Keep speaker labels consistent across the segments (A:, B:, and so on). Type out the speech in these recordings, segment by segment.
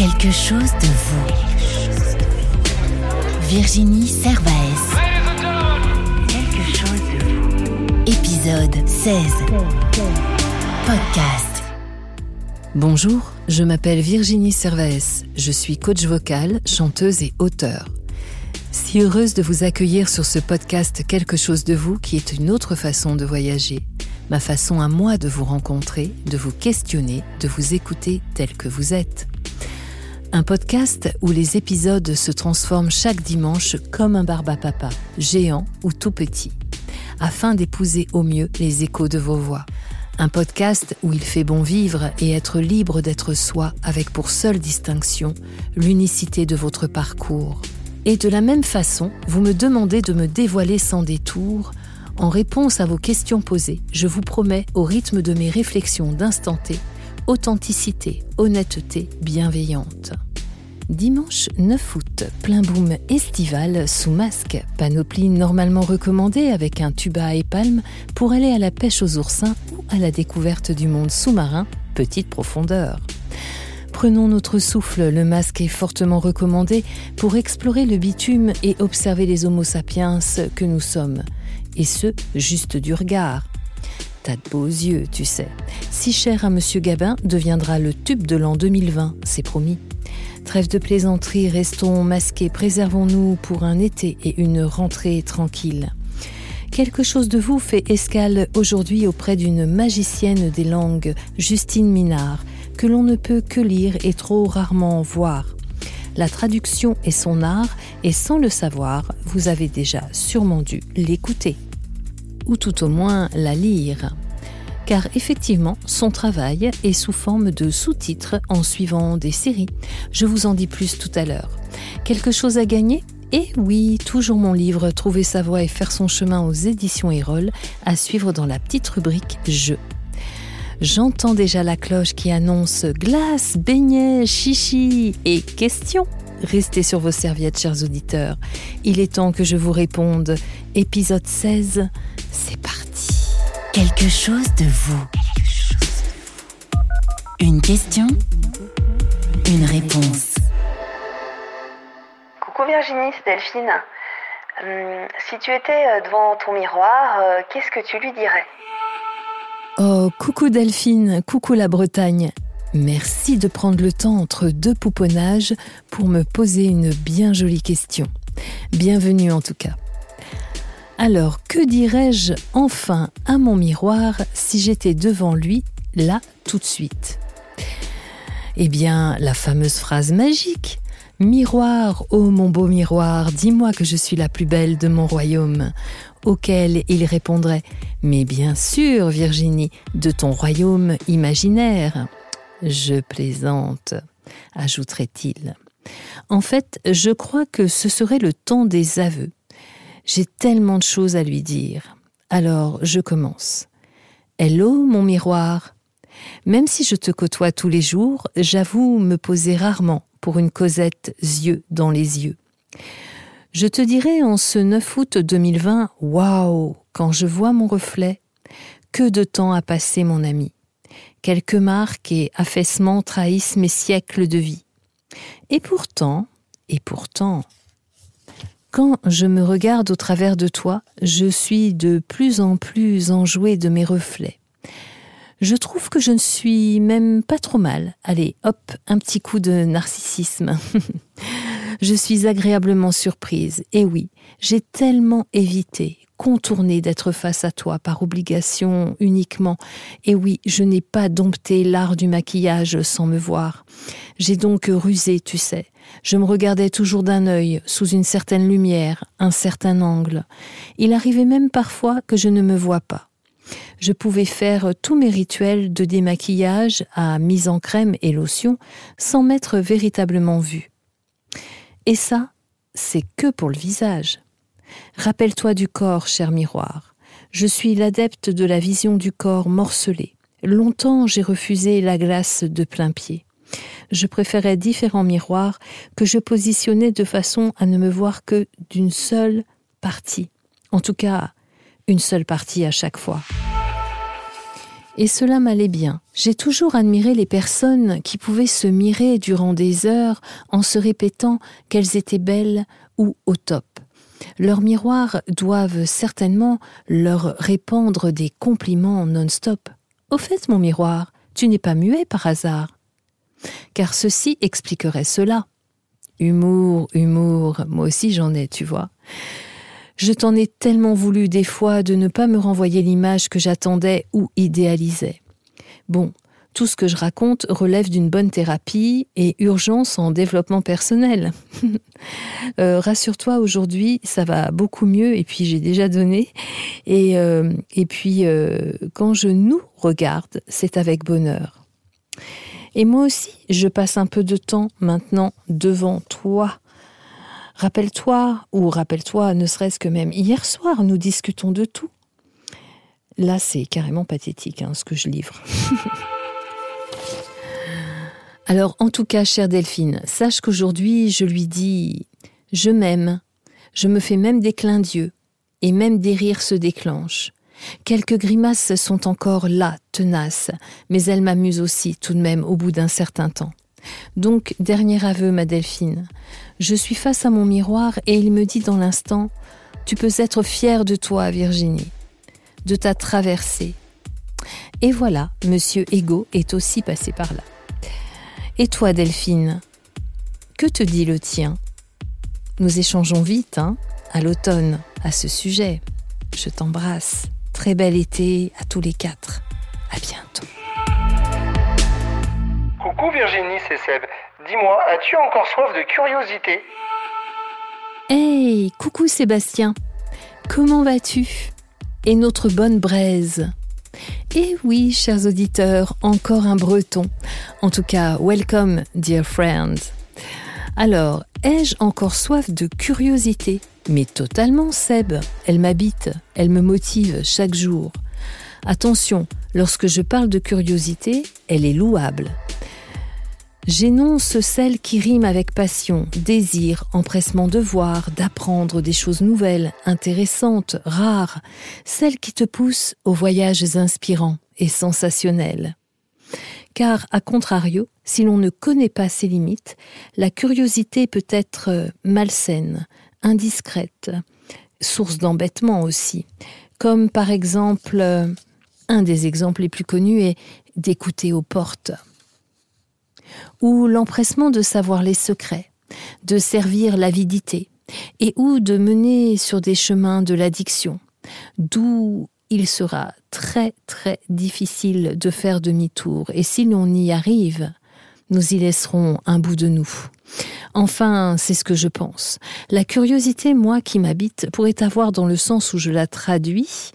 A: Quelque chose de vous. Virginie Servaes. Quelque chose de vous. Épisode 16. Podcast.
B: Bonjour, je m'appelle Virginie Servaes. Je suis coach vocal, chanteuse et auteur. Si heureuse de vous accueillir sur ce podcast Quelque chose de vous qui est une autre façon de voyager, ma façon à moi de vous rencontrer, de vous questionner, de vous écouter tel que vous êtes. Un podcast où les épisodes se transforment chaque dimanche comme un barbapapa, géant ou tout petit, afin d'épouser au mieux les échos de vos voix. Un podcast où il fait bon vivre et être libre d'être soi avec pour seule distinction l'unicité de votre parcours. Et de la même façon, vous me demandez de me dévoiler sans détour. En réponse à vos questions posées, je vous promets, au rythme de mes réflexions d'instant T, authenticité, honnêteté bienveillante. Dimanche 9 août, plein boom estival sous masque, panoplie normalement recommandée avec un tuba et palme pour aller à la pêche aux oursins ou à la découverte du monde sous-marin, petite profondeur. Prenons notre souffle, le masque est fortement recommandé pour explorer le bitume et observer les homo sapiens que nous sommes, et ce, juste du regard. T'as de beaux yeux, tu sais. Si cher à Monsieur Gabin deviendra le tube de l'an 2020, c'est promis. Trêve de plaisanterie, restons masqués, préservons-nous pour un été et une rentrée tranquille. Quelque chose de vous fait escale aujourd'hui auprès d'une magicienne des langues, Justine Minard, que l'on ne peut que lire et trop rarement voir. La traduction est son art et sans le savoir, vous avez déjà sûrement dû l'écouter ou tout au moins la lire. Car effectivement, son travail est sous forme de sous-titres en suivant des séries. Je vous en dis plus tout à l'heure. Quelque chose à gagner? Et oui, toujours mon livre Trouver sa voie et faire son chemin aux éditions Erol à suivre dans la petite rubrique Je. J'entends déjà la cloche qui annonce glace, beignets, chichi et questions. Restez sur vos serviettes, chers auditeurs. Il est temps que je vous réponde. Épisode 16, c'est parti.
A: Quelque chose de vous. Une question, une réponse.
C: Coucou Virginie, c'est Delphine. Hum, si tu étais euh, devant ton miroir, euh, qu'est-ce que tu lui dirais?
B: Oh, coucou Delphine, coucou la Bretagne. Merci de prendre le temps entre deux pouponnages pour me poser une bien jolie question. Bienvenue en tout cas. Alors, que dirais-je enfin à mon miroir si j'étais devant lui, là, tout de suite? Eh bien, la fameuse phrase magique. Miroir, ô oh mon beau miroir, dis-moi que je suis la plus belle de mon royaume. Auquel il répondrait Mais bien sûr, Virginie, de ton royaume imaginaire. Je plaisante, ajouterait-il. En fait, je crois que ce serait le temps des aveux. J'ai tellement de choses à lui dire. Alors, je commence. Hello, mon miroir. Même si je te côtoie tous les jours, j'avoue me poser rarement pour une causette yeux dans les yeux. Je te dirai en ce 9 août 2020, waouh, quand je vois mon reflet, que de temps a passé mon ami. Quelques marques et affaissements trahissent mes siècles de vie. Et pourtant, et pourtant, quand je me regarde au travers de toi, je suis de plus en plus enjouée de mes reflets. Je trouve que je ne suis même pas trop mal. Allez, hop, un petit coup de narcissisme. je suis agréablement surprise. Et oui, j'ai tellement évité, contourné d'être face à toi par obligation uniquement. Et oui, je n'ai pas dompté l'art du maquillage sans me voir. J'ai donc rusé, tu sais. Je me regardais toujours d'un œil, sous une certaine lumière, un certain angle. Il arrivait même parfois que je ne me vois pas. Je pouvais faire tous mes rituels de démaquillage à mise en crème et lotion sans m'être véritablement vue. Et ça, c'est que pour le visage. Rappelle-toi du corps, cher miroir. Je suis l'adepte de la vision du corps morcelé. Longtemps j'ai refusé la glace de plein pied je préférais différents miroirs que je positionnais de façon à ne me voir que d'une seule partie. En tout cas, une seule partie à chaque fois. Et cela m'allait bien. J'ai toujours admiré les personnes qui pouvaient se mirer durant des heures en se répétant qu'elles étaient belles ou au top. Leurs miroirs doivent certainement leur répandre des compliments non-stop. Au fait, mon miroir, tu n'es pas muet par hasard. Car ceci expliquerait cela. Humour, humour, moi aussi j'en ai, tu vois. Je t'en ai tellement voulu des fois de ne pas me renvoyer l'image que j'attendais ou idéalisais. Bon, tout ce que je raconte relève d'une bonne thérapie et urgence en développement personnel. Euh, rassure-toi, aujourd'hui, ça va beaucoup mieux et puis j'ai déjà donné. Et, euh, puis, euh, quand je nous regarde, c'est avec bonheur. Et moi aussi, je passe un peu de temps maintenant devant toi. Rappelle-toi, ou rappelle-toi, ne serait-ce que même hier soir, nous discutons de tout. Là, c'est carrément pathétique, hein, ce que je livre. Alors, en tout cas, chère Delphine, sache qu'aujourd'hui, je lui dis Je m'aime. Je me fais même des clins d'yeux. Et même des rires se déclenchent. Quelques grimaces sont encore là, tenaces, mais elles m'amusent aussi, tout de même, au bout d'un certain temps. Donc, dernier aveu, ma Delphine. Je suis face à mon miroir et il me dit dans l'instant Tu peux être fière de toi, Virginie, de ta traversée. Et voilà, monsieur Ego est aussi passé par là. Et toi, Delphine, que te dit le tien? Nous échangeons vite, hein, à l'automne, à ce sujet. Je t'embrasse. Très bel été à tous les quatre. À bientôt.
D: Coucou Virginie, c'est Seb. Dis-moi, as-tu encore soif de curiosité?
B: Hey, coucou Sébastien. Comment vas-tu? Et notre bonne braise et oui, chers auditeurs, encore un breton. En tout cas, welcome, dear friends. Alors, ai-je encore soif de curiosité? Mais totalement, Seb. Elle m'habite, elle me motive chaque jour. Attention, lorsque je parle de curiosité, elle est louable. J'énonce celle qui rime avec passion, désir, empressement de voir, d'apprendre des choses nouvelles, intéressantes, rares, celle qui te pousse aux voyages inspirants et sensationnels. Car, à contrario, si l'on ne connaît pas ses limites, la curiosité peut être malsaine, indiscrète, source d'embêtement aussi, comme par exemple, un des exemples les plus connus est d'écouter aux portes ou l'empressement de savoir les secrets, de servir l'avidité, et ou de mener sur des chemins de l'addiction, d'où il sera très très difficile de faire demi-tour, et si l'on y arrive, nous y laisserons un bout de nous. Enfin, c'est ce que je pense. La curiosité, moi qui m'habite, pourrait avoir dans le sens où je la traduis,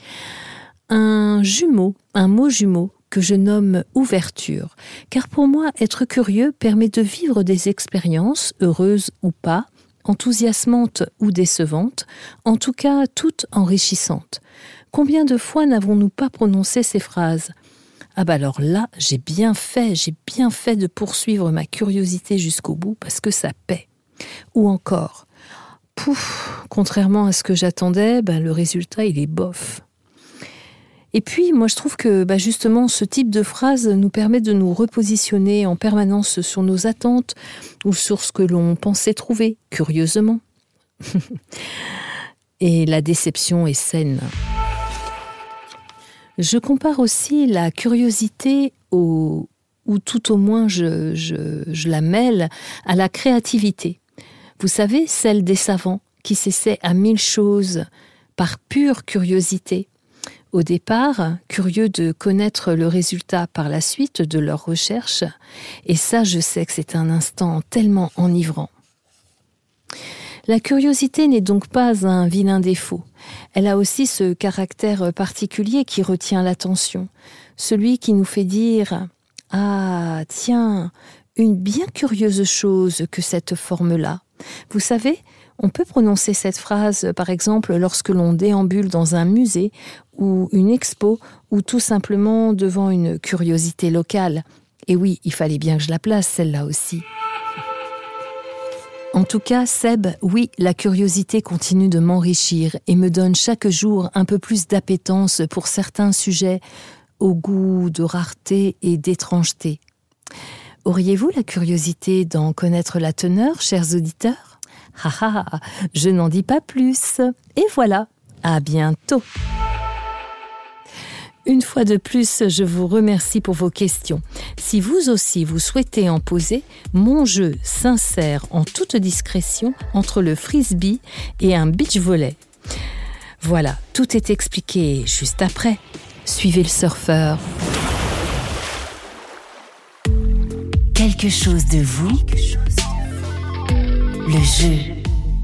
B: un jumeau, un mot jumeau que je nomme ouverture, car pour moi, être curieux permet de vivre des expériences, heureuses ou pas, enthousiasmantes ou décevantes, en tout cas toutes enrichissantes. Combien de fois n'avons-nous pas prononcé ces phrases Ah bah alors là, j'ai bien fait, j'ai bien fait de poursuivre ma curiosité jusqu'au bout parce que ça paie. Ou encore, pouf, contrairement à ce que j'attendais, ben le résultat il est bof. Et puis, moi, je trouve que bah, justement, ce type de phrase nous permet de nous repositionner en permanence sur nos attentes ou sur ce que l'on pensait trouver, curieusement. Et la déception est saine. Je compare aussi la curiosité ou tout au moins je, je la mêle à la créativité. Vous savez, celle des savants qui s'essaient à mille choses par pure curiosité au départ, curieux de connaître le résultat par la suite de leurs recherches, et ça je sais que c'est un instant tellement enivrant. La curiosité n'est donc pas un vilain défaut, elle a aussi ce caractère particulier qui retient l'attention, celui qui nous fait dire ⁇ Ah, tiens, une bien curieuse chose que cette forme-là. Vous savez, on peut prononcer cette phrase, par exemple, lorsque l'on déambule dans un musée ou une expo ou tout simplement devant une curiosité locale. Et oui, il fallait bien que je la place, celle-là aussi. En tout cas, Seb, oui, la curiosité continue de m'enrichir et me donne chaque jour un peu plus d'appétence pour certains sujets au goût de rareté et d'étrangeté. Auriez-vous la curiosité d'en connaître la teneur, chers auditeurs? Ha ha, je n'en dis pas plus. Et voilà, à bientôt. Une fois de plus, je vous remercie pour vos questions. Si vous aussi vous souhaitez en poser, mon jeu s'insère en toute discrétion entre le frisbee et un beach volley. Voilà, tout est expliqué juste après. Suivez le surfeur.
A: Quelque chose de vous. Le jeu.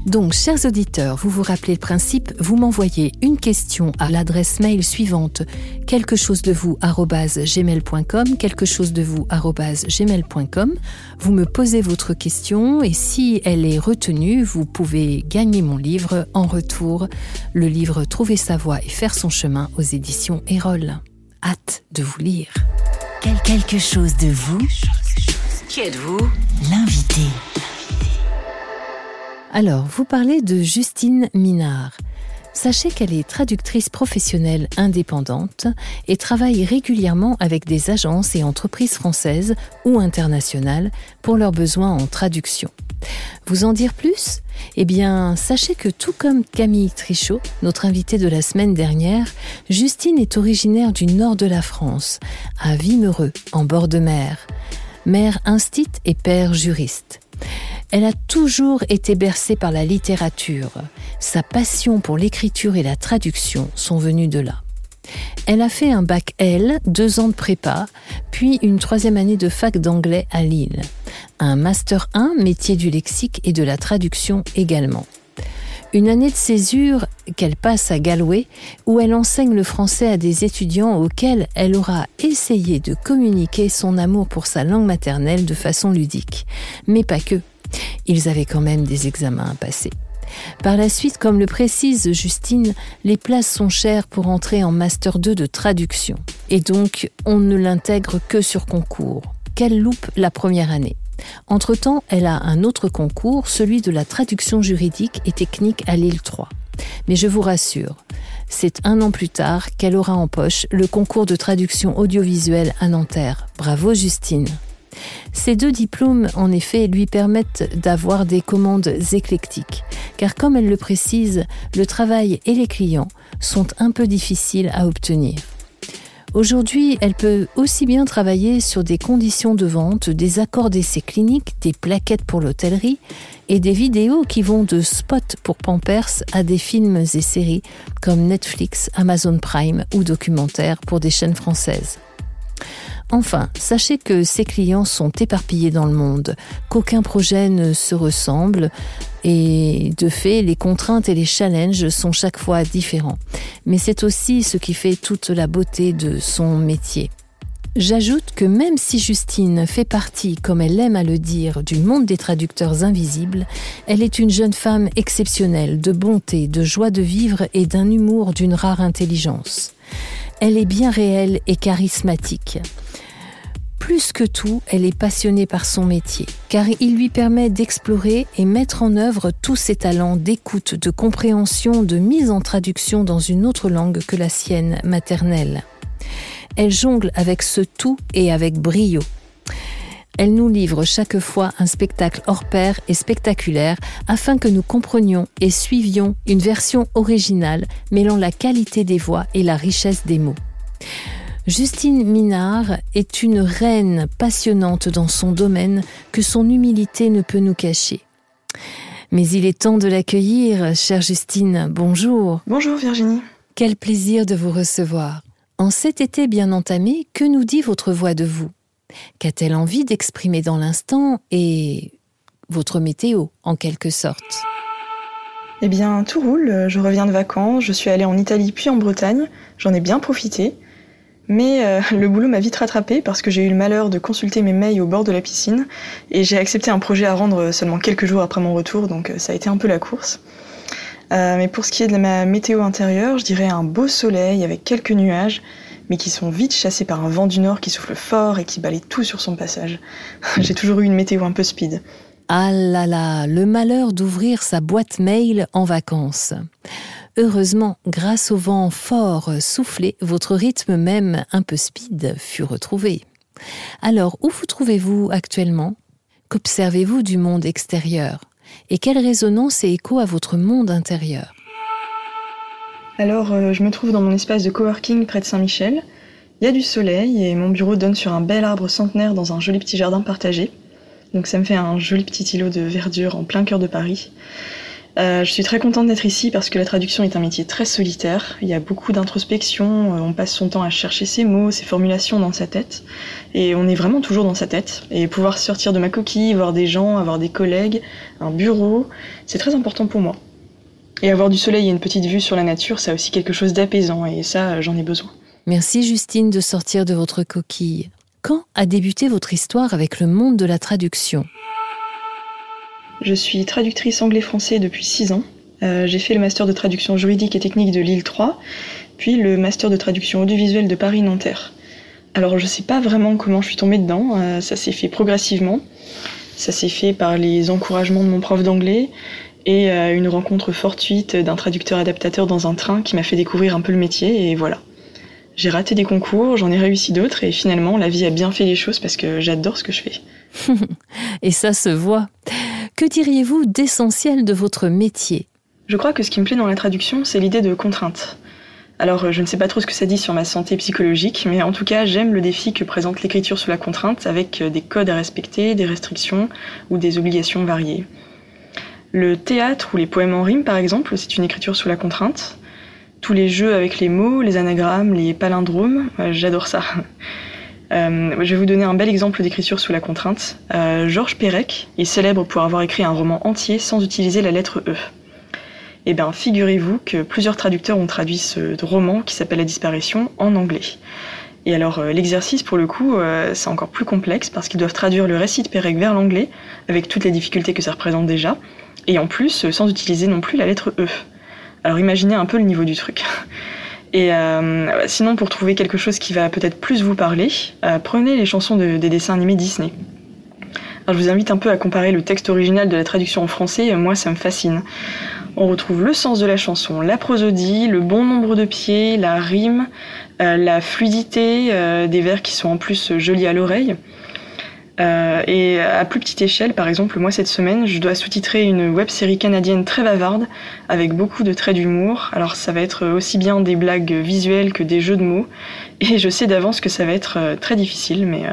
B: Donc, chers auditeurs, vous vous rappelez le principe, vous m'envoyez une question à l'adresse mail suivante quelque chose de vous gmail.com, quelque chose de vous gmail.com. Vous me posez votre question et si elle est retenue, vous pouvez gagner mon livre en retour, le livre Trouver sa voie et faire son chemin aux éditions Erol. Hâte de vous lire.
A: Quelque chose de vous.
E: Qui êtes-vous?
A: L'invité.
B: Alors, vous parlez de Justine Minard. Sachez qu'elle est traductrice professionnelle indépendante et travaille régulièrement avec des agences et entreprises françaises ou internationales pour leurs besoins en traduction. Vous en dire plus? Eh bien, sachez que tout comme Camille Trichot, notre invitée de la semaine dernière, Justine est originaire du nord de la France, à Vimereux, en bord de mer. Mère instite et père juriste. Elle a toujours été bercée par la littérature. Sa passion pour l'écriture et la traduction sont venues de là. Elle a fait un bac L, deux ans de prépa, puis une troisième année de fac d'anglais à Lille. Un master 1, métier du lexique et de la traduction également. Une année de césure qu'elle passe à Galway, où elle enseigne le français à des étudiants auxquels elle aura essayé de communiquer son amour pour sa langue maternelle de façon ludique. Mais pas que. Ils avaient quand même des examens à passer. Par la suite, comme le précise Justine, les places sont chères pour entrer en Master 2 de traduction. Et donc, on ne l'intègre que sur concours. Qu'elle loupe la première année. Entre-temps, elle a un autre concours, celui de la traduction juridique et technique à Lille 3. Mais je vous rassure, c'est un an plus tard qu'elle aura en poche le concours de traduction audiovisuelle à Nanterre. Bravo Justine. Ces deux diplômes, en effet, lui permettent d'avoir des commandes éclectiques, car comme elle le précise, le travail et les clients sont un peu difficiles à obtenir. Aujourd'hui, elle peut aussi bien travailler sur des conditions de vente, des accords d'essai cliniques, des plaquettes pour l'hôtellerie et des vidéos qui vont de spots pour Pampers à des films et séries comme Netflix, Amazon Prime ou documentaires pour des chaînes françaises. Enfin, sachez que ces clients sont éparpillés dans le monde, qu'aucun projet ne se ressemble et de fait, les contraintes et les challenges sont chaque fois différents. Mais c'est aussi ce qui fait toute la beauté de son métier. J'ajoute que même si Justine fait partie, comme elle aime à le dire, du monde des traducteurs invisibles, elle est une jeune femme exceptionnelle, de bonté, de joie de vivre et d'un humour d'une rare intelligence. Elle est bien réelle et charismatique. Plus que tout, elle est passionnée par son métier, car il lui permet d'explorer et mettre en œuvre tous ses talents d'écoute, de compréhension, de mise en traduction dans une autre langue que la sienne maternelle. Elle jongle avec ce tout et avec brio. Elle nous livre chaque fois un spectacle hors pair et spectaculaire afin que nous comprenions et suivions une version originale mêlant la qualité des voix et la richesse des mots. Justine Minard est une reine passionnante dans son domaine que son humilité ne peut nous cacher. Mais il est temps de l'accueillir, chère Justine. Bonjour.
F: Bonjour Virginie.
B: Quel plaisir de vous recevoir. En cet été bien entamé, que nous dit votre voix de vous? Qu'a-t-elle envie d'exprimer dans l'instant et votre météo, en quelque sorte?
F: Eh bien, tout roule. Je reviens de vacances. Je suis allée en Italie puis en Bretagne. J'en ai bien profité. Mais euh, le boulot m'a vite rattrapé parce que j'ai eu le malheur de consulter mes mails au bord de la piscine et j'ai accepté un projet à rendre seulement quelques jours après mon retour, donc euh, ça a été un peu la course. Euh, mais pour ce qui est de ma météo intérieure, je dirais un beau soleil avec quelques nuages, mais qui sont vite chassés par un vent du nord qui souffle fort et qui balaye tout sur son passage. j'ai toujours eu une météo un peu speed.
B: Ah là là, le malheur d'ouvrir sa boîte mail en vacances. Heureusement, grâce au vent fort soufflé, votre rythme même un peu speed fut retrouvé. Alors, où vous trouvez-vous actuellement? Qu'observez-vous du monde extérieur? Et quelle résonance et écho à votre monde intérieur?
F: Alors, euh, je me trouve dans mon espace de coworking près de Saint-Michel. Il y a du soleil et mon bureau donne sur un bel arbre centenaire dans un joli petit jardin partagé. Donc ça me fait un joli petit îlot de verdure en plein cœur de Paris. Euh, je suis très contente d'être ici parce que la traduction est un métier très solitaire. Il y a beaucoup d'introspection, euh, on passe son temps à chercher ses mots, ses formulations dans sa tête. Et on est vraiment toujours dans sa tête. Et pouvoir sortir de ma coquille, voir des gens, avoir des collègues, un bureau, c'est très important pour moi. Et avoir du soleil et une petite vue sur la nature, ça aussi quelque chose d'apaisant et ça, j'en ai besoin.
B: Merci Justine de sortir de votre coquille. Quand a débuté votre histoire avec le monde de la traduction?
F: Je suis traductrice anglais-français depuis 6 ans. Euh, j'ai fait le master de traduction juridique et technique de Lille 3, puis le master de traduction audiovisuelle de Paris-Nanterre. Alors je sais pas vraiment comment je suis tombée dedans, euh, ça s'est fait progressivement. Ça s'est fait par les encouragements de mon prof d'anglais et euh, une rencontre fortuite d'un traducteur adaptateur dans un train qui m'a fait découvrir un peu le métier et voilà. J'ai raté des concours, j'en ai réussi d'autres et finalement la vie a bien fait les choses parce que j'adore ce que je fais.
B: Et ça se voit. Que diriez-vous d'essentiel de votre métier?
F: Je crois que ce qui me plaît dans la traduction, c'est l'idée de contrainte. Alors je ne sais pas trop ce que ça dit sur ma santé psychologique, mais en tout cas j'aime le défi que présente l'écriture sous la contrainte avec des codes à respecter, des restrictions ou des obligations variées. Le théâtre ou les poèmes en rime par exemple, c'est une écriture sous la contrainte tous les jeux avec les mots, les anagrammes, les palindromes, euh, j'adore ça. Euh, je vais vous donner un bel exemple d'écriture sous la contrainte. Euh, Georges Perec est célèbre pour avoir écrit un roman entier sans utiliser la lettre E. Eh bien, figurez-vous que plusieurs traducteurs ont traduit ce roman qui s'appelle La disparition en anglais. Et alors, l'exercice, pour le coup, c'est encore plus complexe parce qu'ils doivent traduire le récit de Perec vers l'anglais, avec toutes les difficultés que ça représente déjà, et en plus, sans utiliser non plus la lettre E. Alors imaginez un peu le niveau du truc. Et euh, sinon, pour trouver quelque chose qui va peut-être plus vous parler, euh, prenez les chansons de, des dessins animés Disney. Alors je vous invite un peu à comparer le texte original de la traduction en français, moi ça me fascine. On retrouve le sens de la chanson, la prosodie, le bon nombre de pieds, la rime, euh, la fluidité des vers qui sont en plus jolis à l'oreille. Euh, et à plus petite échelle, par exemple, moi cette semaine, je dois sous-titrer une web série canadienne très bavarde avec beaucoup de traits d'humour. Alors ça va être aussi bien des blagues visuelles que des jeux de mots. Et je sais d'avance que ça va être euh, très difficile, mais euh,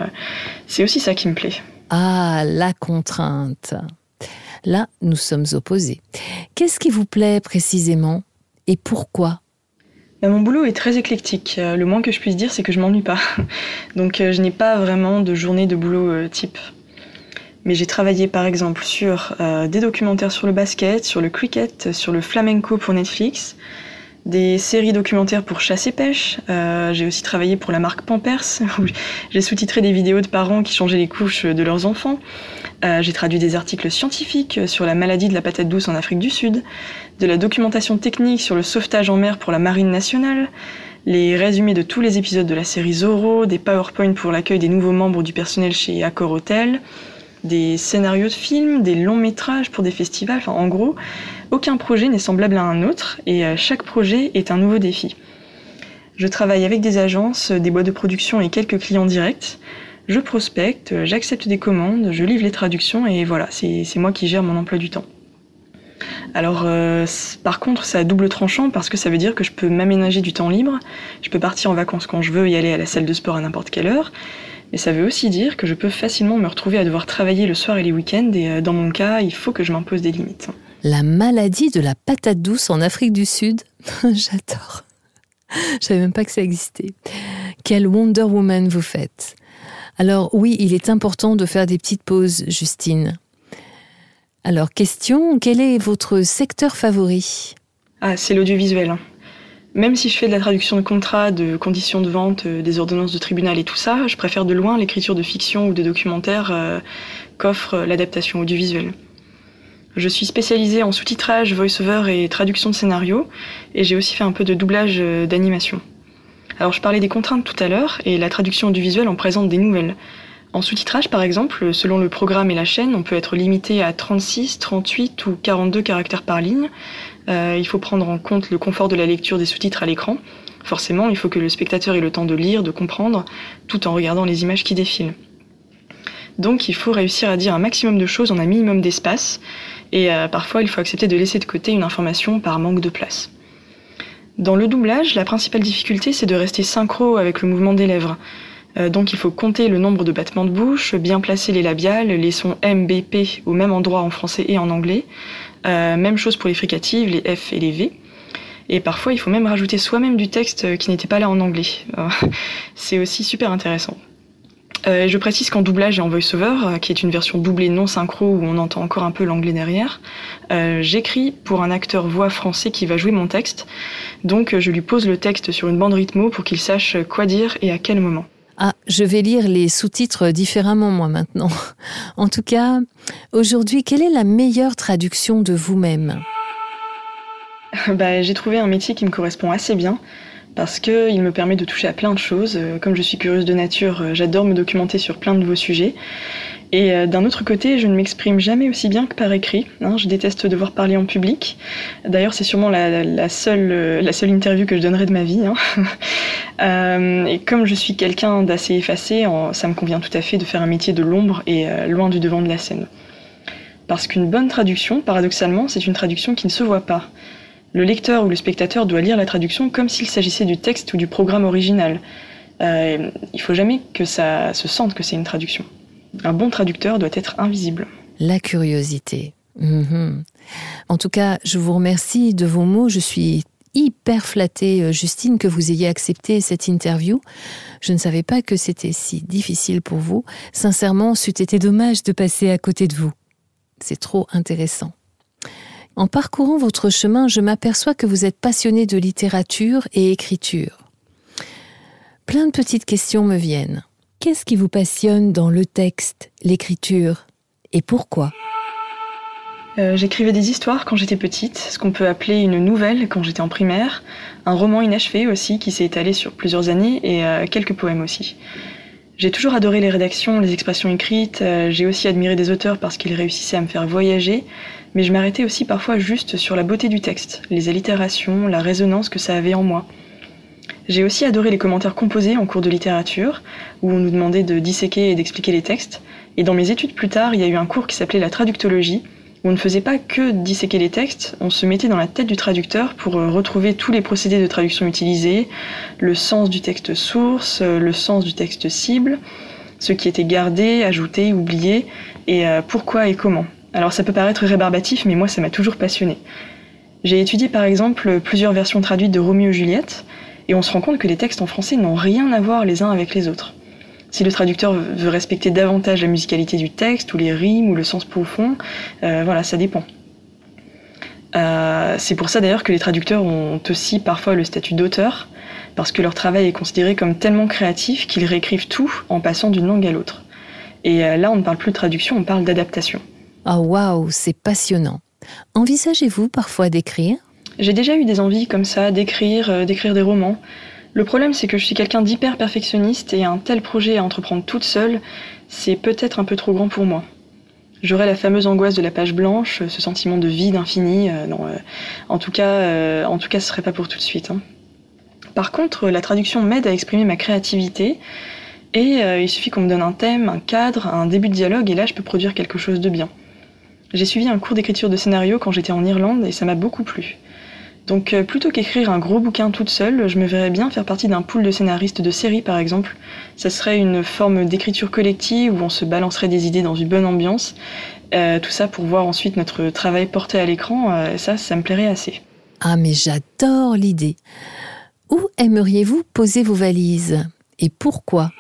F: c'est aussi ça qui me plaît.
B: Ah, la contrainte. Là, nous sommes opposés. Qu'est-ce qui vous plaît précisément et pourquoi?
F: Bah, mon boulot est très éclectique. Euh, le moins que je puisse dire, c'est que je m'ennuie pas. Donc euh, je n'ai pas vraiment de journée de boulot euh, type. Mais j'ai travaillé par exemple sur des documentaires sur le basket, sur le cricket, sur le flamenco pour Netflix, des séries documentaires pour chasse et pêche. j'ai aussi travaillé pour la marque Pampers, où j'ai sous-titré des vidéos de parents qui changeaient les couches de leurs enfants. j'ai traduit des articles scientifiques sur la maladie de la patate douce en Afrique du Sud, de la documentation technique sur le sauvetage en mer pour la Marine nationale, les résumés de tous les épisodes de la série Zorro, des PowerPoint pour l'accueil des nouveaux membres du personnel chez Accor Hotel, des scénarios de films, des longs métrages pour des festivals, enfin en gros, aucun projet n'est semblable à un autre et euh, chaque projet est un nouveau défi. Je travaille avec des agences, des boîtes de production et quelques clients directs. Je prospecte, j'accepte des commandes, je livre les traductions et voilà, c'est moi qui gère mon emploi du temps. Alors, euh, par contre, c'est à double tranchant parce que ça veut dire que je peux m'aménager du temps libre, je peux partir en vacances quand je veux y aller à la salle de sport à n'importe quelle heure, mais ça veut aussi dire que je peux facilement me retrouver à devoir travailler le soir et les week-ends, et euh, dans mon cas, il faut que je m'impose des limites.
B: La maladie de la patate douce en Afrique du Sud J'adore. Je savais même pas que ça existait. Quelle Wonder Woman vous faites? Alors oui, il est important de faire des petites pauses, Justine. Alors, question, quel est votre secteur favori?
F: Ah, c'est l'audiovisuel. Même si je fais de la traduction de contrats, de conditions de vente, euh, des ordonnances de tribunal et tout ça, je préfère de loin l'écriture de fiction ou de documentaire euh, qu'offre l'adaptation audiovisuelle. Je suis spécialisée en sous-titrage, voice-over et traduction de scénario, et j'ai aussi fait un peu de doublage euh, d'animation. Alors je parlais des contraintes tout à l'heure, et la traduction audiovisuelle en présente des nouvelles. En sous-titrage, par exemple, selon le programme et la chaîne, on peut être limité à 36, 38 ou 42 caractères par ligne. Euh, il faut prendre en compte le confort de la lecture des sous-titres à l'écran. Forcément, il faut que le spectateur ait le temps de lire, de comprendre, tout en regardant les images qui défilent. Donc il faut réussir à dire un maximum de choses en un minimum d'espace, et euh, parfois il faut accepter de laisser de côté une information par manque de place. Dans le doublage, la principale difficulté c'est de rester synchro avec le mouvement des lèvres. Euh, donc il faut compter le nombre de battements de bouche, bien placer les labiales, les sons M, B, P au même endroit en français et en anglais. Euh, même chose pour les fricatives, les F et les V. Et parfois, il faut même rajouter soi-même du texte qui n'était pas là en anglais. C'est aussi super intéressant. Euh, je précise qu'en doublage et en voice-over, euh, qui est une version doublée non synchro où on entend encore un peu l'anglais derrière, euh, j'écris pour un acteur voix français qui va jouer mon texte. Donc je lui pose le texte sur une bande rythmo pour qu'il sache quoi dire et à quel moment.
B: Ah, je vais lire les sous-titres différemment moi maintenant. En tout cas, aujourd'hui, quelle est la meilleure traduction de vous-même?
F: Bah, J'ai trouvé un métier qui me correspond assez bien parce qu'il me permet de toucher à plein de choses. Euh, comme je suis curieuse de nature, euh, j'adore me documenter sur plein de nouveaux sujets. Et euh, d'un autre côté, je ne m'exprime jamais aussi bien que par écrit. Hein. je déteste devoir parler en public. D'ailleurs, c'est sûrement la, seule, la seule interview que je donnerai de ma vie. Hein. et comme je suis quelqu'un d'assez effacé, ça me convient tout à fait de faire un métier de l'ombre et loin du devant de la scène. Parce qu'une bonne traduction, paradoxalement, c'est une traduction qui ne se voit pas. Le lecteur ou le spectateur doit lire la traduction comme s'il s'agissait du texte ou du programme original. Euh, il faut jamais que ça se sente que c'est une traduction. Un bon traducteur doit être invisible.
B: La curiosité. Mhm. En tout cas, je vous remercie de vos mots. Je suis hyper flattée, euh, Justine, que vous ayez accepté cette interview. Je ne savais pas que c'était si difficile pour vous. Sincèrement, c'eût été dommage de passer à côté de vous. C'est trop intéressant. En parcourant votre chemin, je m'aperçois que vous êtes passionné de littérature et écriture. Plein de petites questions me viennent. Qu'est-ce qui vous passionne dans le texte, l'écriture et pourquoi?
F: Euh, J'écrivais des histoires quand j'étais petite, ce qu'on peut appeler une nouvelle quand j'étais en primaire, un roman inachevé aussi qui s'est étalé sur plusieurs années et euh, quelques poèmes aussi. J'ai toujours adoré les rédactions, les expressions écrites, euh, j'ai aussi admiré des auteurs parce qu'ils réussissaient à me faire voyager, mais je m'arrêtais aussi parfois juste sur la beauté du texte, les allitérations, la résonance que ça avait en moi. J'ai aussi adoré les commentaires composés en cours de littérature, où on nous demandait de disséquer et d'expliquer les textes, et dans mes études plus tard, il y a eu un cours qui s'appelait la traductologie, on ne faisait pas que disséquer les textes, on se mettait dans la tête du traducteur pour euh, retrouver tous les procédés de traduction utilisés, le sens du texte source, euh, le sens du texte cible, ce qui était gardé, ajouté, oublié, et euh, pourquoi et comment. Alors ça peut paraître rébarbatif, mais moi ça m'a toujours passionné. J'ai étudié par exemple plusieurs versions traduites de Roméo et Juliette, et on se rend compte que les textes en français n'ont rien à voir les uns avec les autres. Si le traducteur veut respecter davantage la musicalité du texte, ou les rimes, ou le sens profond, euh, voilà, ça dépend. Euh, c'est pour ça d'ailleurs que les traducteurs ont aussi parfois le statut d'auteur, parce que leur travail est considéré comme tellement créatif qu'ils réécrivent tout en passant d'une langue à l'autre. Et euh, là, on ne parle plus de traduction, on parle d'adaptation.
B: Oh waouh, c'est passionnant. Envisagez-vous parfois d'écrire?
F: J'ai déjà eu des envies comme ça, d'écrire, d'écrire des romans. Le problème, c'est que je suis quelqu'un d'hyper perfectionniste et un tel projet à entreprendre toute seule, c'est peut-être un peu trop grand pour moi. J'aurais la fameuse angoisse de la page blanche, ce sentiment de vide infini. Euh, non, euh, en tout cas, euh, en tout cas, ce serait pas pour tout de suite. Hein. Par contre, la traduction m'aide à exprimer ma créativité et il suffit qu'on me donne un thème, un cadre, un début de dialogue et là, je peux produire quelque chose de bien. J'ai suivi un cours d'écriture de scénario quand j'étais en Irlande et ça m'a beaucoup plu. Donc euh, plutôt qu'écrire un gros bouquin toute seule, je me verrais bien faire partie d'un pool de scénaristes de séries par exemple. Ça serait une forme d'écriture collective où on se balancerait des idées dans une bonne ambiance. Euh, tout ça pour voir ensuite notre travail porté à l'écran, euh, ça, ça me plairait assez.
B: Ah mais j'adore l'idée. Où aimeriez-vous poser vos valises? Et pourquoi?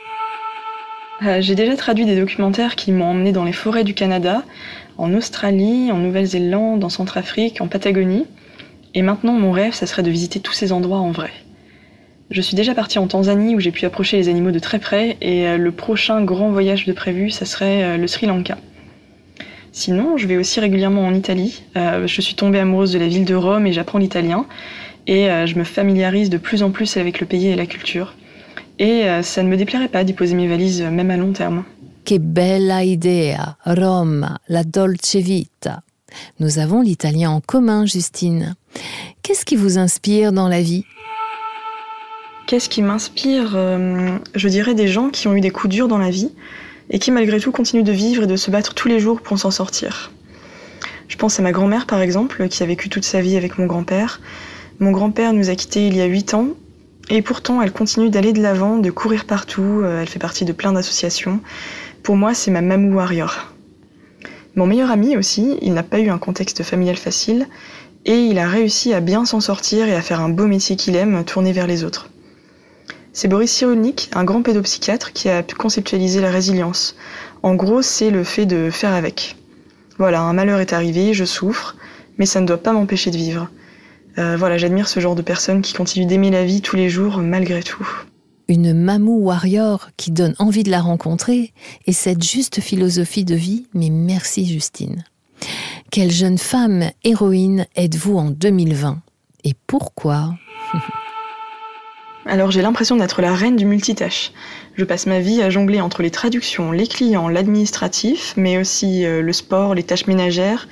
F: J'ai déjà traduit des documentaires qui m'ont emmené dans les forêts du Canada, en Australie, en Nouvelle-Zélande, en Centrafrique, en Patagonie. Et maintenant, mon rêve, ça serait de visiter tous ces endroits en vrai. Je suis déjà partie en Tanzanie où j'ai pu approcher les animaux de très près et euh, le prochain grand voyage de prévu, ça serait euh, le Sri Lanka. Sinon, je vais aussi régulièrement en Italie. Euh, je suis tombée amoureuse de la ville de Rome et j'apprends l'italien. Et je me familiarise de plus en plus avec le pays et la culture. Et ça ne me déplairait pas d'y poser mes valises, même à long terme.
B: Che bella idea, Roma, la dolce vita. Nous avons l'italien en commun, Justine. Qu'est-ce qui vous inspire dans la vie?
F: Qu'est-ce qui m'inspire euh, Je dirais des gens qui ont eu des coups durs dans la vie et qui malgré tout continuent de vivre et de se battre tous les jours pour s'en sortir. Je pense à ma grand-mère par exemple, qui a vécu toute sa vie avec mon grand-père. Mon grand-père nous a quittés il y a 8 ans et pourtant elle continue d'aller de l'avant, de courir partout, euh, elle fait partie de plein d'associations. Pour moi c'est ma mamou warrior. Mon meilleur ami aussi, il n'a pas eu un contexte familial facile et il a réussi à bien s'en sortir et à faire un beau métier qu'il aime, tourné vers les autres. C'est Boris Cyrulnik, un grand pédopsychiatre, qui a pu conceptualiser la résilience. En gros, c'est le fait de faire avec. Voilà, un malheur est arrivé, je souffre, mais ça ne doit pas m'empêcher de vivre. Euh, voilà, j'admire ce genre de personnes qui continuent d'aimer la vie tous les jours malgré tout.
B: Une mamou warrior qui donne envie de la rencontrer et cette juste philosophie de vie, mais merci Justine. Quelle jeune femme héroïne êtes-vous en 2020 Et pourquoi?
F: Alors j'ai l'impression d'être la reine du multitâche. Je passe ma vie à jongler entre les traductions, les clients, l'administratif, mais aussi euh, le sport, les tâches ménagères,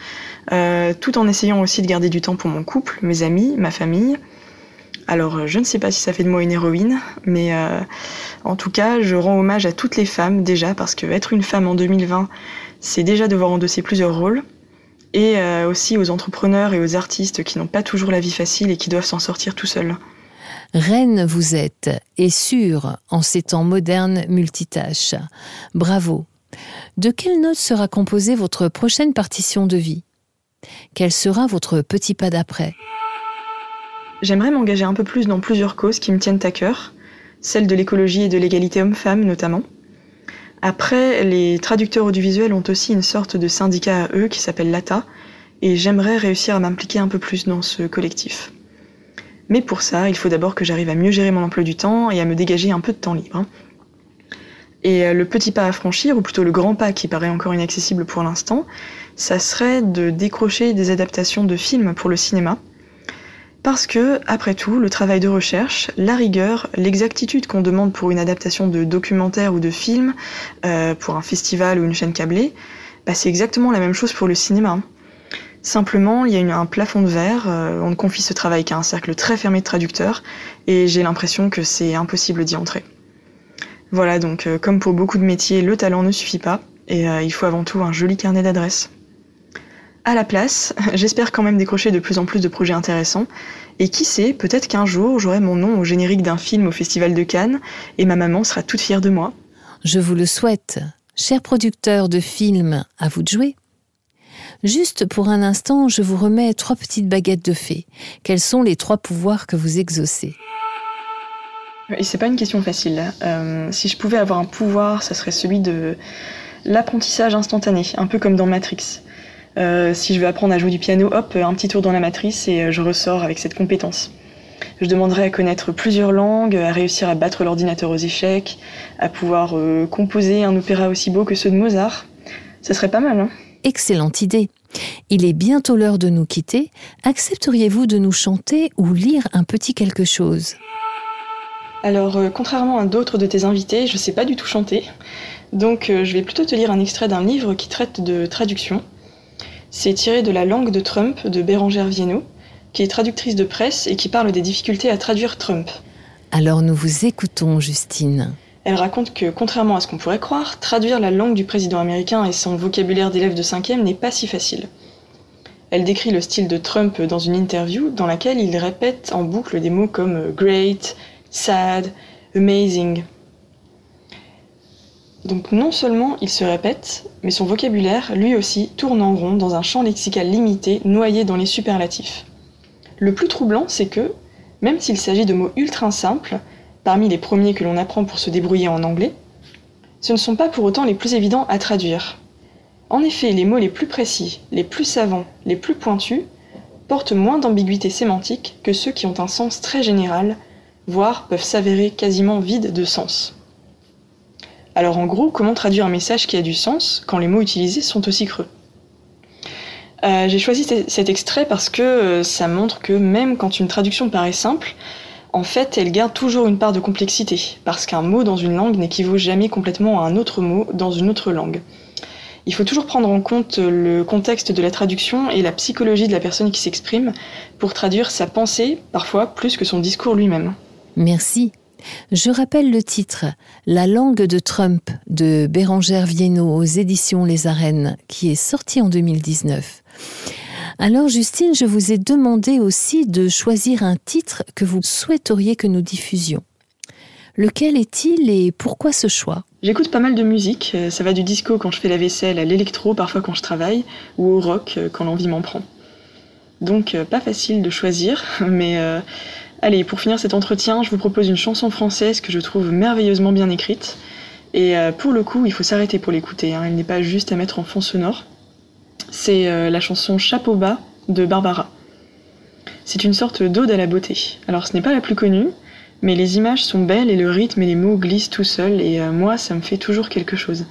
F: euh, tout en essayant aussi de garder du temps pour mon couple, mes amis, ma famille. Alors euh, je ne sais pas si ça fait de moi une héroïne, mais en tout cas je rends hommage à toutes les femmes déjà, parce que être une femme en 2020, c'est déjà devoir endosser plusieurs rôles, et aussi aux entrepreneurs et aux artistes qui n'ont pas toujours la vie facile et qui doivent s'en sortir tout seuls.
B: Reine vous êtes, et sûre en ces temps modernes multitâches. Bravo. De quelle note sera composée votre prochaine partition de vie? Quel sera votre petit pas d'après?
F: J'aimerais m'engager un peu plus dans plusieurs causes qui me tiennent à cœur, celle de l'écologie et de l'égalité homme-femme notamment. Après, les traducteurs audiovisuels ont aussi une sorte de syndicat à eux qui s'appelle l'ATA, et j'aimerais réussir à m'impliquer un peu plus dans ce collectif. Mais pour ça, il faut d'abord que j'arrive à mieux gérer mon emploi du temps et à me dégager un peu de temps libre. Et euh, le petit pas à franchir, ou plutôt le grand pas qui paraît encore inaccessible pour l'instant, ça serait de décrocher des adaptations de films pour le cinéma. Parce que, après tout, le travail de recherche, la rigueur, l'exactitude qu'on demande pour une adaptation de documentaire ou de film, euh, pour un festival ou une chaîne câblée, bah, c'est exactement la même chose pour le cinéma. Simplement, il y a un plafond de verre, euh, on ne confie ce travail qu'à un cercle très fermé de traducteurs, et j'ai l'impression que c'est impossible d'y entrer. Voilà, donc euh, comme pour beaucoup de métiers, le talent ne suffit pas, et il faut avant tout un joli carnet d'adresses. À la place, j'espère quand même décrocher de plus en plus de projets intéressants, et qui sait, peut-être qu'un jour j'aurai mon nom au générique d'un film au Festival de Cannes, et ma maman sera toute fière de moi.
B: Je vous le souhaite. Cher producteur de films, à vous de jouer. Juste pour un instant, je vous remets trois petites baguettes de fée. Quels sont les trois pouvoirs que vous exaucez?
F: Et c'est pas une question facile. Euh, si je pouvais avoir un pouvoir, ça serait celui de l'apprentissage instantané, un peu comme dans Matrix. Euh, si je veux apprendre à jouer du piano, hop, un petit tour dans la matrice et euh, je ressors avec cette compétence. Je demanderais à connaître plusieurs langues, à réussir à battre l'ordinateur aux échecs, à pouvoir composer un opéra aussi beau que ceux de Mozart. Ça serait pas mal, hein
B: excellente idée. Il est bientôt l'heure de nous quitter. Accepteriez-vous de nous chanter ou lire un petit quelque chose?
F: Alors, euh, contrairement à d'autres de tes invités, je ne sais pas du tout chanter. Donc, euh, je vais plutôt te lire un extrait d'un livre qui traite de traduction. C'est tiré de La langue de Trump de Bérangère Viennot, qui est traductrice de presse et qui parle des difficultés à traduire Trump.
B: Alors, nous vous écoutons, Justine.
F: Elle raconte que, contrairement à ce qu'on pourrait croire, traduire la langue du président américain et son vocabulaire d'élève de 5e n'est pas si facile. Elle décrit le style de Trump dans une interview dans laquelle il répète en boucle des mots comme great, sad, amazing. Donc non seulement il se répète, mais son vocabulaire, lui aussi, tourne en rond dans un champ lexical limité, noyé dans les superlatifs. Le plus troublant, c'est que, même s'il s'agit de mots ultra simples, parmi les premiers que l'on apprend pour se débrouiller en anglais, ce ne sont pas pour autant les plus évidents à traduire. En effet, les mots les plus précis, les plus savants, les plus pointus, portent moins d'ambiguïté sémantique que ceux qui ont un sens très général, voire peuvent s'avérer quasiment vides de sens. Alors en gros, comment traduire un message qui a du sens quand les mots utilisés sont aussi creux euh, J'ai choisi cet extrait parce que euh, ça montre que même quand une traduction paraît simple, en fait, elle garde toujours une part de complexité, parce qu'un mot dans une langue n'équivaut jamais complètement à un autre mot dans une autre langue. Il faut toujours prendre en compte le contexte de la traduction et la psychologie de la personne qui s'exprime pour traduire sa pensée, parfois plus que son discours lui-même.
B: Merci. Je rappelle le titre La langue de Trump de Bérangère Viennot aux éditions Les Arènes, qui est sorti en 2019. Alors Justine, je vous ai demandé aussi de choisir un titre que vous souhaiteriez que nous diffusions. Lequel est-il et pourquoi ce choix?
F: J'écoute pas mal de musique, euh, ça va du disco quand je fais la vaisselle à l'électro parfois quand je travaille, ou au rock euh, quand l'envie m'en prend. Donc euh, pas facile de choisir, mais allez, pour finir cet entretien, je vous propose une chanson française que je trouve merveilleusement bien écrite. Et pour le coup, il faut s'arrêter pour l'écouter, hein. elle n'est pas juste à mettre en fond sonore. C'est la chanson Chapeau bas de Barbara. C'est une sorte d'ode à la beauté. Alors ce n'est pas la plus connue, mais les images sont belles et le rythme et les mots glissent tout seuls et euh, moi ça me fait toujours quelque chose.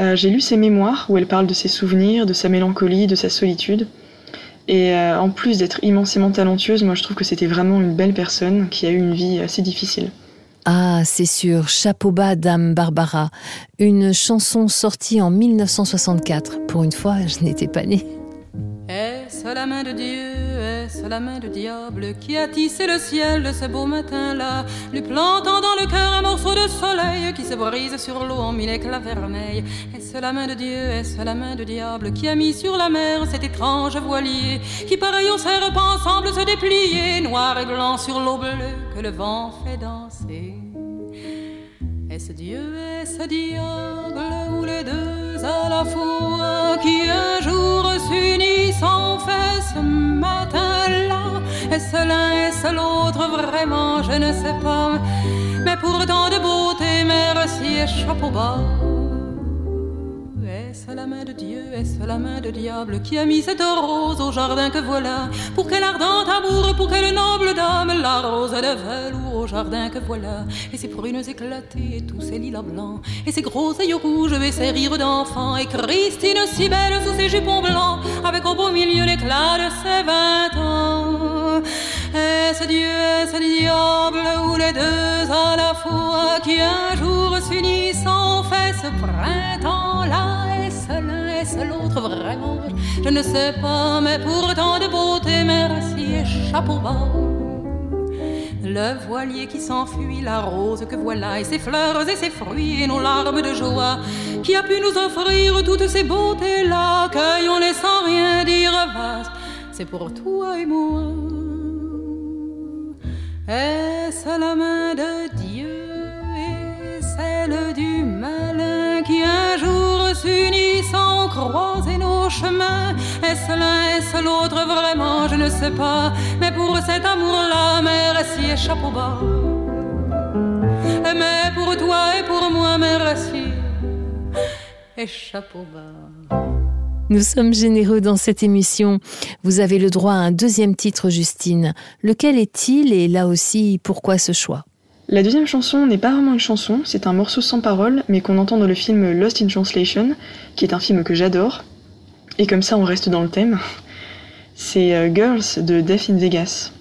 F: Euh, j'ai lu ses mémoires où elle parle de ses souvenirs, de sa mélancolie, de sa solitude. Et euh, en plus d'être immensément talentueuse, moi je trouve que c'était vraiment une belle personne qui a eu une vie assez difficile.
B: Ah, c'est sûr, Chapeau bas, Dame Barbara, une chanson sortie en 1964. Pour une fois, je n'étais pas née.
G: Est-ce la main de Dieu, est-ce la main de diable qui a tissé le ciel de ce beau matin-là, lui plantant dans le cœur un morceau de soleil qui se brise sur l'eau en mille éclats vermeils. Est-ce la main de Dieu, est-ce la main de diable qui a mis sur la mer cet étrange voilier qui pareil au serpent semble se déplier, noir et blanc sur l'eau bleue que le vent fait danser? Est-ce Dieu, est-ce diable ou les deux? À la fois qui un jour s'unissent en fait ce matin-là Est-ce l'un, est-ce l'autre Vraiment, je ne sais pas. Mais pour tant de beauté, merci et chapeau bas. Est-ce la main de Dieu, est-ce la main de diable qui a mis cette rose au jardin que voilà? Pour quel ardent amour, pour quelle noble dame La rose de velours au jardin que voilà? Et ses prunes éclatées et tous ses lilas blancs Et ses gros yeux rouges et ses rires d'enfant Et Christine si belle sous ses jupons blancs Avec au beau milieu l'éclat de ses vingt ans. Est-ce Dieu, est-ce diable ou les deux à la fois Qui un jour s'unissent en fait ce printemps-là? Est-ce l'un, est-ce l'autre vraiment? Je ne sais pas, mais pourtant de beauté, merci et chapeau bas. Le voilier qui s'enfuit, la rose que voilà, et ses fleurs et ses fruits, et nos larmes de joie, qui a pu nous offrir toutes ces beautés-là, cueillons-les sans rien dire, vaste, c'est pour toi et moi. Est-ce la main de Dieu? Sans croiser nos chemins. Est-ce l'un, est-ce l'autre? Vraiment, je ne sais pas. Mais pour cet amour-là, merci et chapeau bas. Mais pour toi et pour moi, merci et chapeau bas.
B: Nous sommes généreux dans cette émission. Vous avez le droit à un deuxième titre, Justine. Lequel est-il et là aussi, pourquoi ce choix?
F: La deuxième chanson n'est pas vraiment une chanson, c'est un morceau sans parole, mais qu'on entend dans le film Lost in Translation, qui est un film que j'adore. Et comme ça, on reste dans le thème. C'est euh, Girls de Death in Vegas.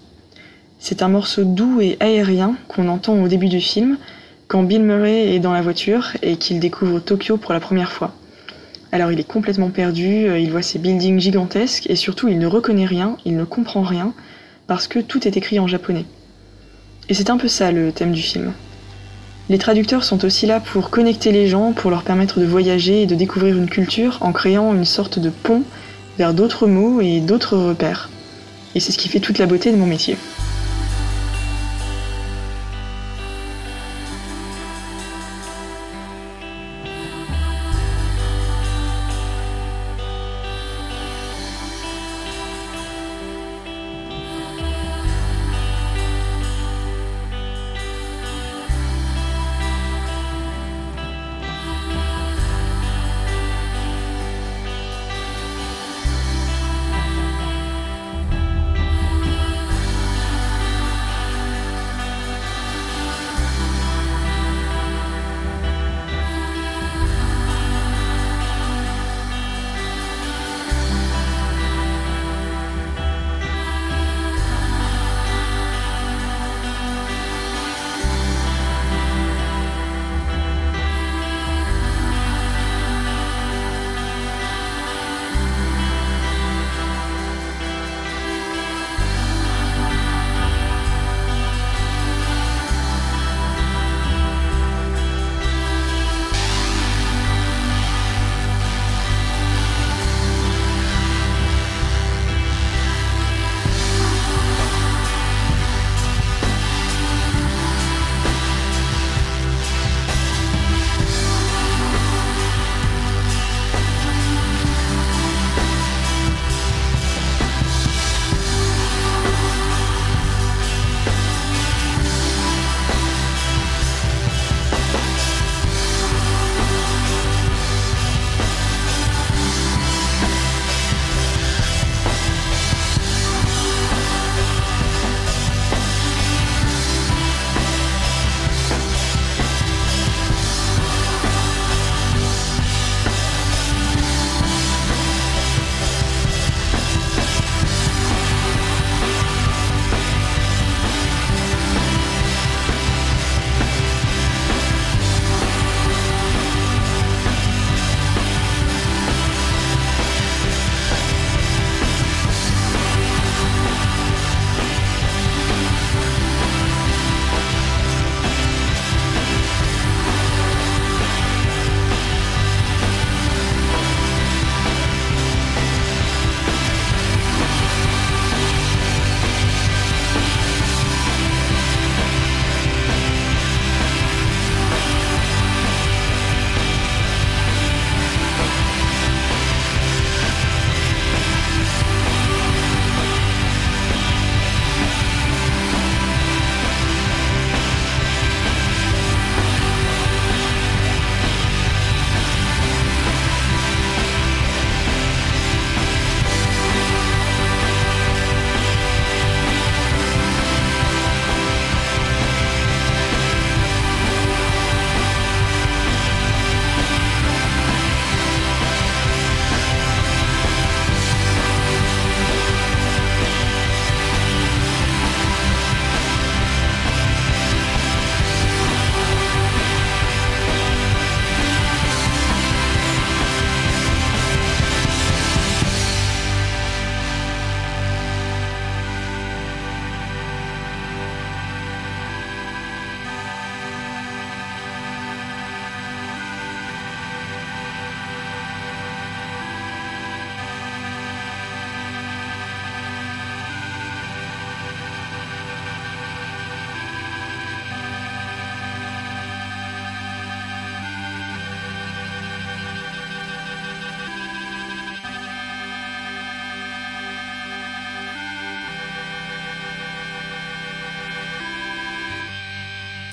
F: C'est un morceau doux et aérien qu'on entend au début du film, quand Bill Murray est dans la voiture et qu'il découvre Tokyo pour la première fois. Alors il est complètement perdu, euh, il voit ces buildings gigantesques et surtout il ne reconnaît rien, il ne comprend rien parce que tout est écrit en japonais. Et c'est un peu ça le thème du film. Les traducteurs sont aussi là pour connecter les gens, pour leur permettre de voyager et de découvrir une culture en créant une sorte de pont vers d'autres mots et d'autres repères. Et c'est ce qui fait toute la beauté de mon métier.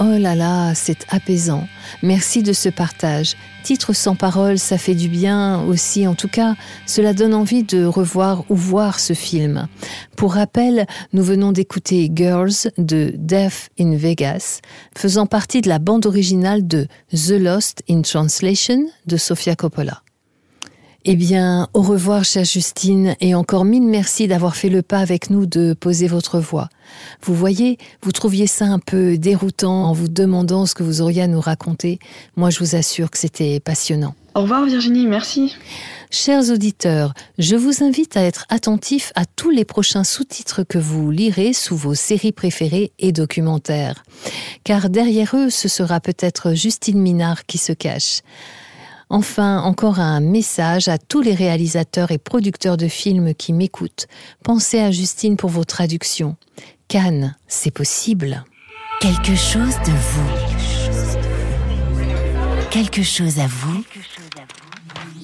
B: Oh là là, c'est apaisant. Merci de ce partage. Titre sans parole, ça fait du bien aussi. En tout cas, cela donne envie de revoir ou voir ce film. Pour rappel, nous venons d'écouter Girls de Death in Vegas, faisant partie de la bande originale de The Lost in Translation de Sofia Coppola. Eh bien, au revoir, chère Justine, et encore mille merci d'avoir fait le pas avec nous de poser votre voix. Vous voyez, vous trouviez ça un peu déroutant en vous demandant ce que vous auriez à nous raconter. Moi, je vous assure que c'était passionnant.
F: Au revoir Virginie, merci.
B: Chers auditeurs, je vous invite à être attentifs à tous les prochains sous-titres que vous lirez sous vos séries préférées et documentaires. Car derrière eux, ce sera peut-être Justine Minard qui se cache. Enfin, encore un message à tous les réalisateurs et producteurs de films qui m'écoutent. Pensez à Justine pour vos traductions. Cannes, c'est possible.
A: Quelque chose de vous. Quelque chose à vous.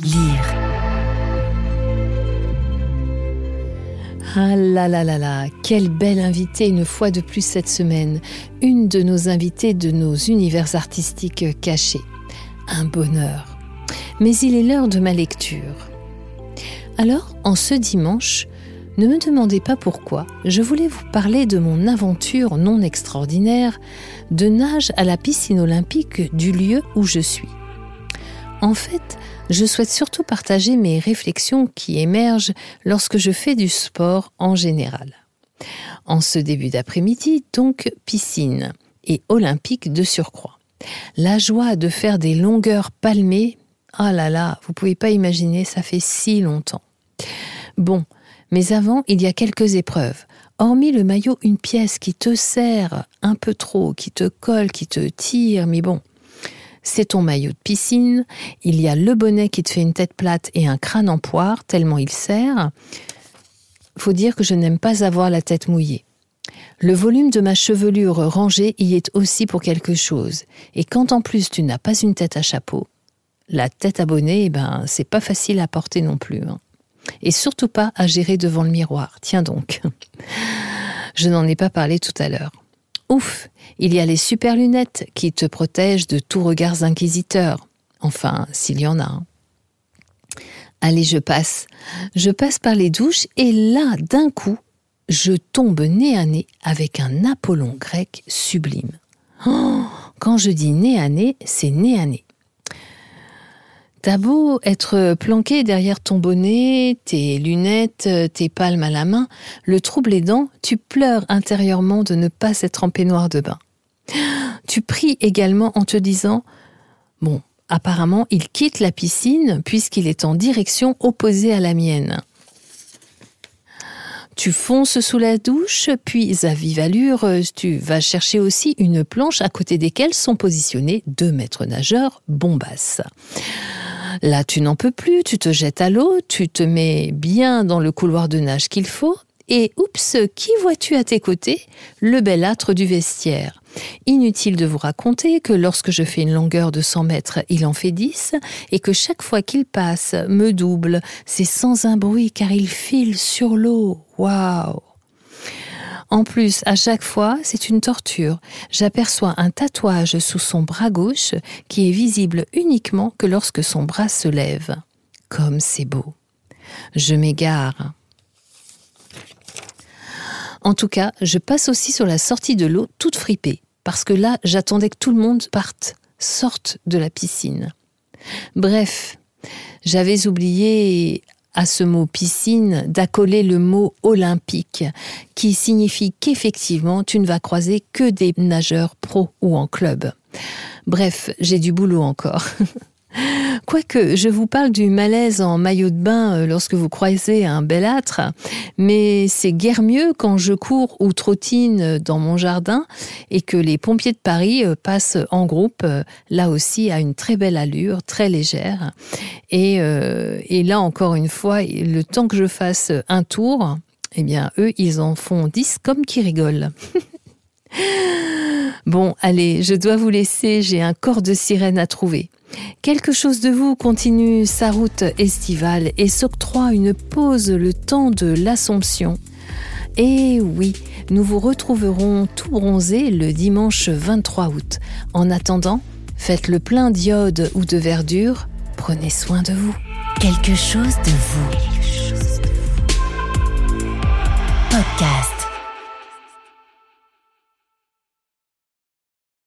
A: Lire.
B: Ah là là là là, quelle belle invitée une fois de plus cette semaine. Une de nos invitées de nos univers artistiques cachés. Un bonheur mais il est l'heure de ma lecture. Alors, en ce dimanche, ne me demandez pas pourquoi, je voulais vous parler de mon aventure non extraordinaire de nage à la piscine olympique du lieu où je suis. En fait, je souhaite surtout partager mes réflexions qui émergent lorsque je fais du sport en général. En ce début d'après-midi, donc piscine et olympique de surcroît. La joie de faire des longueurs palmées ah là là, vous pouvez pas imaginer, ça fait si longtemps. Bon, mais avant, il y a quelques épreuves. Hormis le maillot, une pièce qui te serre un peu trop, qui te colle, qui te tire, mais bon, c'est ton maillot de piscine. Il y a le bonnet qui te fait une tête plate et un crâne en poire, tellement il serre. Faut dire que je n'aime pas avoir la tête mouillée. Le volume de ma chevelure rangée y est aussi pour quelque chose. Et quand en plus tu n'as pas une tête à chapeau, la tête abonnée, eh ben, c'est pas facile à porter non plus. Hein. Et surtout pas à gérer devant le miroir. Tiens donc. Je n'en ai pas parlé tout à l'heure. Ouf, il y a les super lunettes qui te protègent de tout regards inquisiteurs. Enfin, s'il y en a. Hein. Allez, je passe. Je passe par les douches et là, d'un coup, je tombe nez à nez avec un Apollon grec sublime. Oh, quand je dis nez à nez, c'est nez à nez. T'as beau être planqué derrière ton bonnet, tes lunettes, tes palmes à la main, le trouble aidant, tu pleures intérieurement de ne pas être en peignoir de bain. Tu pries également en te disant Bon, apparemment, il quitte la piscine puisqu'il est en direction opposée à la mienne. Tu fonces sous la douche, puis à vive allure, tu vas chercher aussi une planche à côté desquelles sont positionnés deux maîtres nageurs bombasses. Là, tu n'en peux plus, tu te jettes à l'eau, tu te mets bien dans le couloir de nage qu'il faut, et oups, qui vois-tu à tes côtés? Le bel âtre du vestiaire. Inutile de vous raconter que lorsque je fais une longueur de 100 mètres, il en fait 10, et que chaque fois qu'il passe, me double, c'est sans un bruit car il file sur l'eau. Waouh en plus, à chaque fois, c'est une torture. J'aperçois un tatouage sous son bras gauche qui est visible uniquement que lorsque son bras se lève. Comme c'est beau. Je m'égare. En tout cas, je passe aussi sur la sortie de l'eau toute fripée, parce que là, j'attendais que tout le monde parte, sorte de la piscine. Bref, j'avais oublié à ce mot piscine d'accoler le mot olympique, qui signifie qu'effectivement tu ne vas croiser que des nageurs pro ou en club. Bref, j'ai du boulot encore. Quoique, je vous parle du malaise en maillot de bain euh, lorsque vous croisez un bel âtre, mais c'est guère mieux quand je cours ou trottine dans mon jardin et que les pompiers de Paris euh, passent en groupe, euh, là aussi à une très belle allure, très légère. Et, et là encore une fois, le temps que je fasse un tour, eh bien, eux, ils en font dix comme qui rigolent. Bon, allez, je dois vous laisser, j'ai un corps de sirène à trouver. Quelque chose de vous continue sa route estivale et s'octroie une pause le temps de l'Assomption. Et oui, nous vous retrouverons tout bronzé le dimanche 23 août. En attendant, faites le plein d'iode ou de verdure, prenez soin de vous.
A: Quelque chose de vous. Podcast.